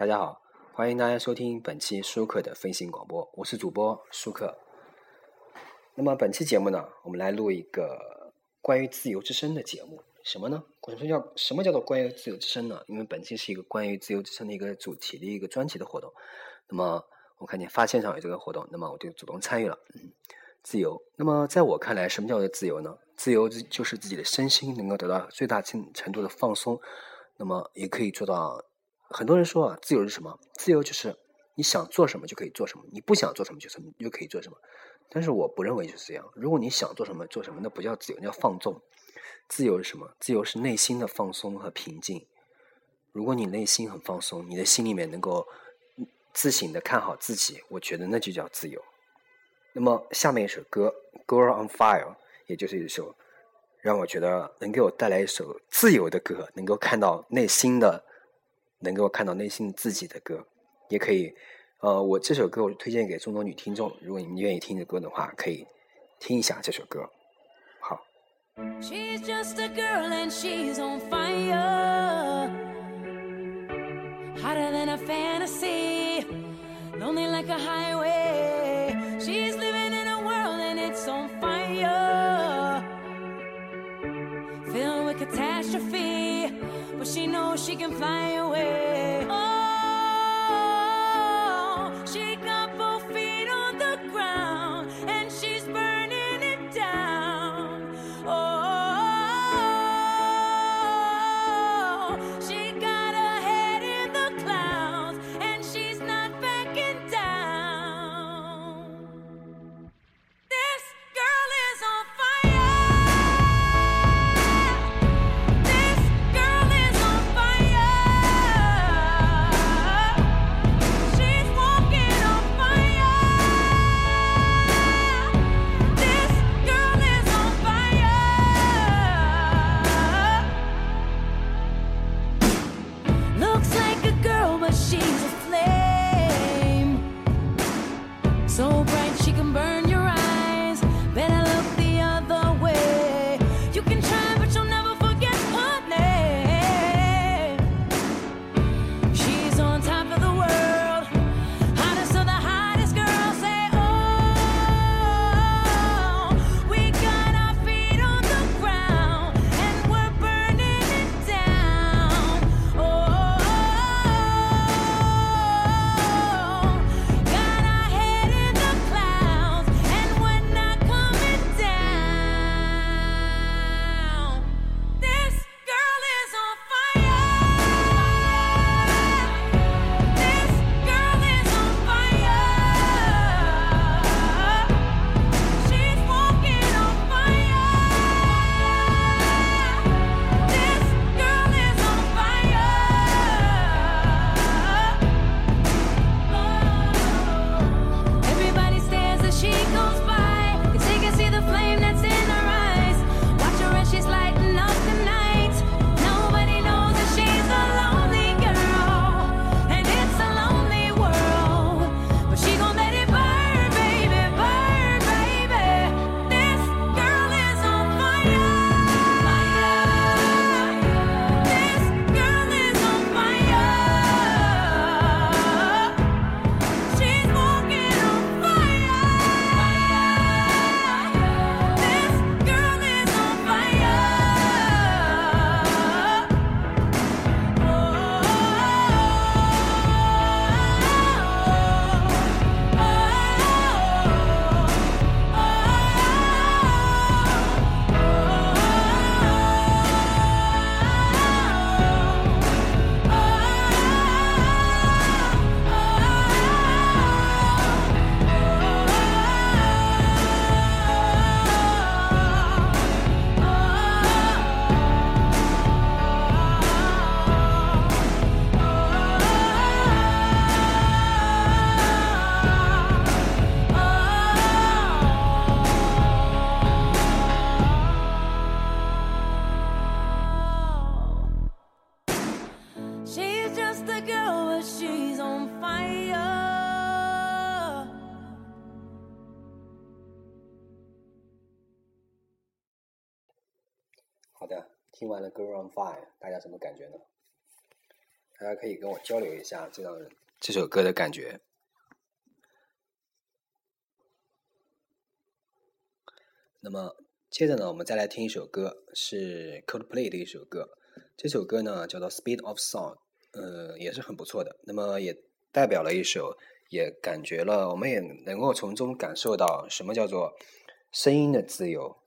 大家好，欢迎大家收听本期舒克的飞行广播，我是主播舒克。那么本期节目呢，我们来录一个关于自由之声的节目。什么呢？什么叫什么叫做关于自由之声呢？因为本期是一个关于自由之声的一个主题的一个专辑的活动。那么我看见发现上有这个活动，那么我就主动参与了。自由。那么在我看来，什么叫做自由呢？自由就是自己的身心能够得到最大程程度的放松。那么也可以做到。很多人说啊，自由是什么？自由就是你想做什么就可以做什么，你不想做什么就什么就可以做什么。但是我不认为就是这样。如果你想做什么做什么，那不叫自由，那叫放纵。自由是什么？自由是内心的放松和平静。如果你内心很放松，你的心里面能够自省的看好自己，我觉得那就叫自由。那么下面一首歌《Girl on Fire》，也就是一首让我觉得能给我带来一首自由的歌，能够看到内心的。能够看到内心自己的歌，也可以，呃，我这首歌我推荐给众多女听众，如果你们愿意听这歌的话，可以听一下这首歌。好。But she knows she can fly away. Oh, 好的，听完了《Girl on Fire》，大家什么感觉呢？大家可以跟我交流一下这张这首歌的感觉。那么接着呢，我们再来听一首歌，是 Coldplay 的一首歌，这首歌呢叫做《Speed of Sound》。呃，也是很不错的。那么也代表了一首，也感觉了，我们也能够从中感受到什么叫做声音的自由。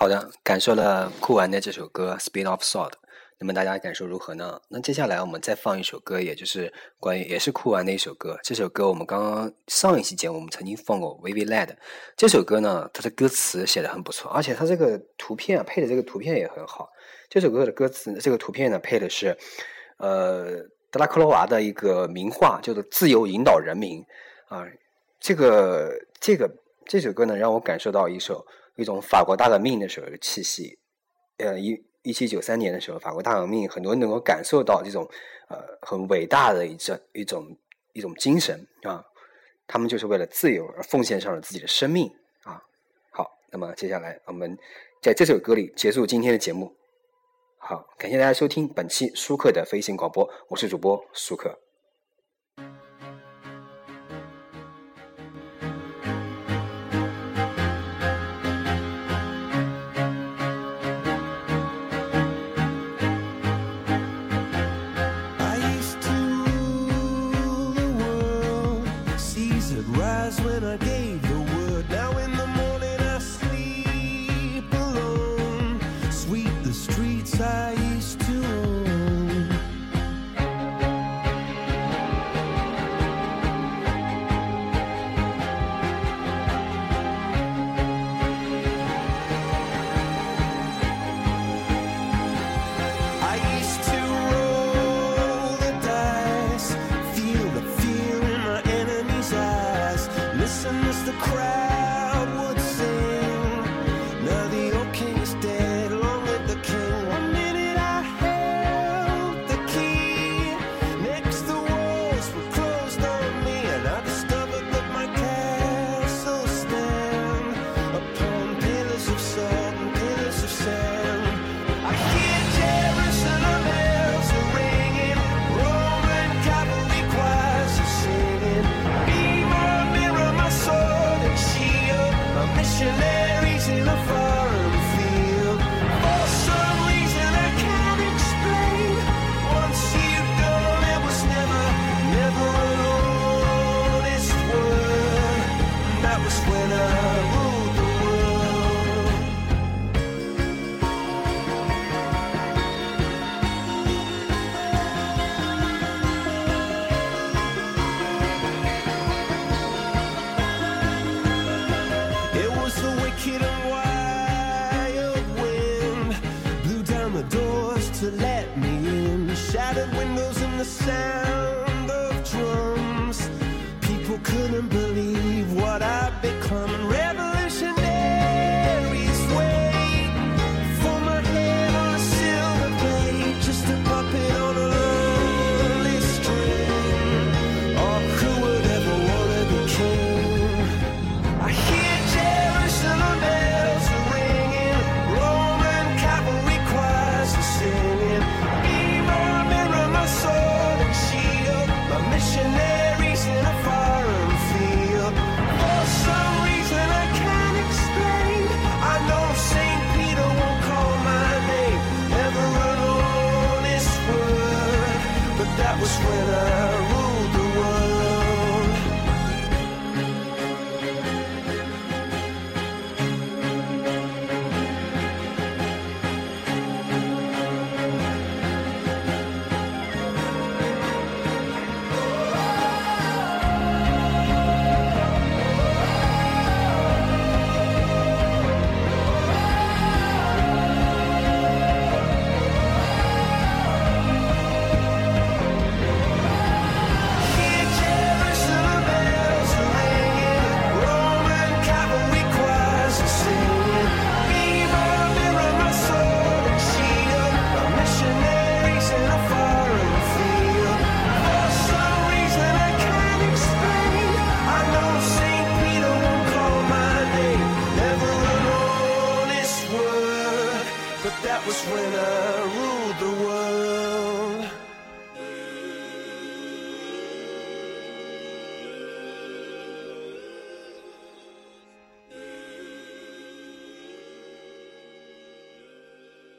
好的，感受了酷玩的这首歌《Speed of Thought》，那么大家感受如何呢？那接下来我们再放一首歌，也就是关于也是酷玩的一首歌。这首歌我们刚刚上一期节目我们曾经放过《Vivi Lad》这首歌呢，它的歌词写的很不错，而且它这个图片啊配的这个图片也很好。这首歌的歌词这个图片呢配的是呃德拉克罗娃的一个名画，叫做《自由引导人民》啊。这个这个这首歌呢，让我感受到一首一种法国大革命的时候的气息。呃，一一七九三年的时候，法国大革命，很多人能够感受到这种呃很伟大的一种一种一种精神啊。他们就是为了自由而奉献上了自己的生命啊。好，那么接下来我们在这首歌里结束今天的节目。好，感谢大家收听本期舒克的飞行广播，我是主播舒克。love.